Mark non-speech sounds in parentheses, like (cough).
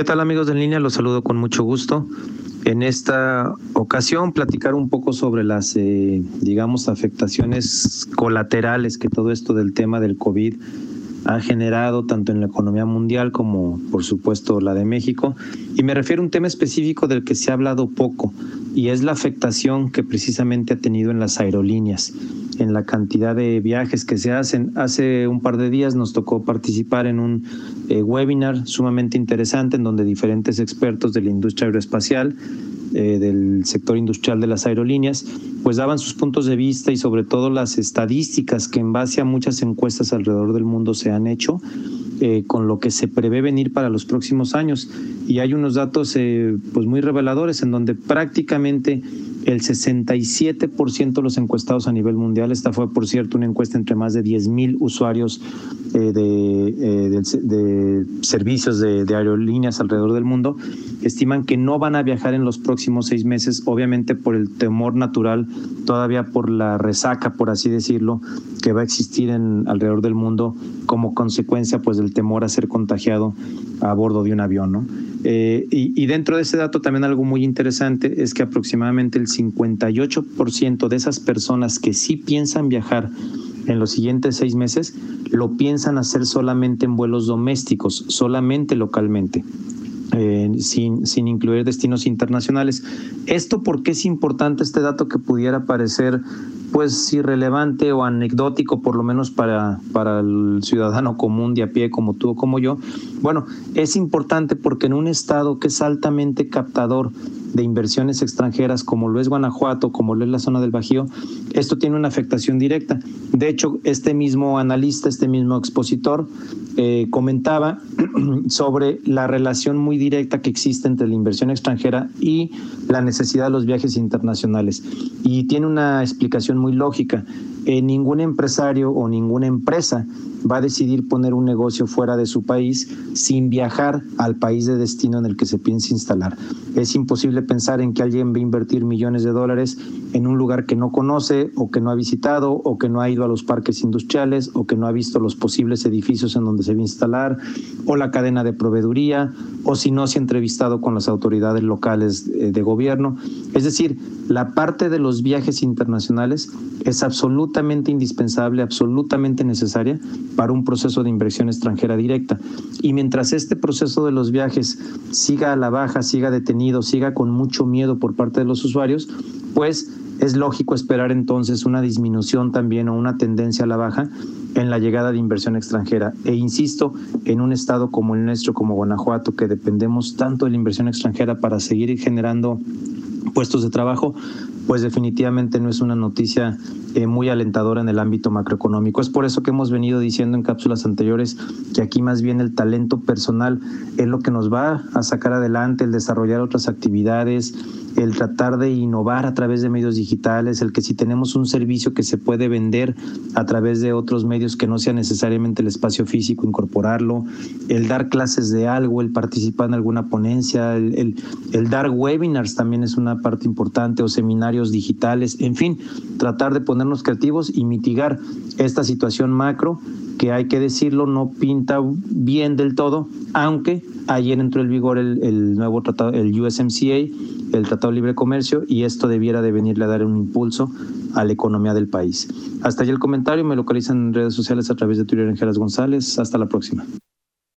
¿Qué tal amigos de línea? Los saludo con mucho gusto. En esta ocasión platicar un poco sobre las, eh, digamos, afectaciones colaterales que todo esto del tema del COVID ha generado tanto en la economía mundial como por supuesto la de México. Y me refiero a un tema específico del que se ha hablado poco y es la afectación que precisamente ha tenido en las aerolíneas, en la cantidad de viajes que se hacen. Hace un par de días nos tocó participar en un eh, webinar sumamente interesante en donde diferentes expertos de la industria aeroespacial eh, del sector industrial de las aerolíneas, pues daban sus puntos de vista y sobre todo las estadísticas que en base a muchas encuestas alrededor del mundo se han hecho eh, con lo que se prevé venir para los próximos años. Y hay unos datos pues muy reveladores en donde prácticamente el 67% de los encuestados a nivel mundial, esta fue por cierto una encuesta entre más de 10 mil usuarios de, de, servicios de, de aerolíneas alrededor del mundo, estiman que no van a viajar en los próximos seis meses, obviamente por el temor natural, todavía por la resaca, por así decirlo, que va a existir en alrededor del mundo como consecuencia pues del temor a ser contagiado a bordo de un avión, ¿no? Eh, y, y, dentro de ese dato también algo muy interesante es que aproximadamente el 58% de esas personas que sí piensan viajar en los siguientes seis meses lo piensan hacer solamente en vuelos domésticos, solamente localmente. Eh, sin, sin incluir destinos internacionales. ¿Esto por qué es importante este dato que pudiera parecer pues irrelevante o anecdótico, por lo menos para, para el ciudadano común de a pie como tú o como yo? Bueno, es importante porque en un estado que es altamente captador de inversiones extranjeras como lo es Guanajuato, como lo es la zona del Bajío, esto tiene una afectación directa. De hecho, este mismo analista, este mismo expositor, eh, comentaba (clears throat) sobre la relación muy directa que existe entre la inversión extranjera y la necesidad de los viajes internacionales. Y tiene una explicación muy lógica. Eh, ningún empresario o ninguna empresa va a decidir poner un negocio fuera de su país sin viajar al país de destino en el que se piensa instalar. Es imposible pensar en que alguien va a invertir millones de dólares en un lugar que no conoce o que no ha visitado o que no ha ido a los parques industriales o que no ha visto los posibles edificios en donde se va a instalar o la cadena de proveeduría o si no se ha entrevistado con las autoridades locales eh, de gobierno. Es decir, la parte de los viajes internacionales es absolutamente indispensable, absolutamente necesaria para un proceso de inversión extranjera directa. Y mientras este proceso de los viajes siga a la baja, siga detenido, siga con mucho miedo por parte de los usuarios, pues es lógico esperar entonces una disminución también o una tendencia a la baja en la llegada de inversión extranjera. E insisto, en un estado como el nuestro, como Guanajuato, que dependemos tanto de la inversión extranjera para seguir generando puestos de trabajo, pues definitivamente no es una noticia eh, muy alentadora en el ámbito macroeconómico. Es por eso que hemos venido diciendo en cápsulas anteriores que aquí más bien el talento personal es lo que nos va a sacar adelante, el desarrollar otras actividades, el tratar de innovar a través de medios digitales, el que si tenemos un servicio que se puede vender a través de otros medios que no sea necesariamente el espacio físico, incorporarlo, el dar clases de algo, el participar en alguna ponencia, el, dar webinars también es una parte importante o seminarios digitales, en fin, tratar de ponernos creativos y mitigar esta situación macro que hay que decirlo, no pinta bien del todo, aunque ayer entró en vigor el, el nuevo tratado, el USMCA, el Tratado de Libre Comercio, y esto debiera de venirle a dar un impulso a la economía del país. Hasta allí el comentario, me localizan en redes sociales a través de Twitter en Geras González. Hasta la próxima.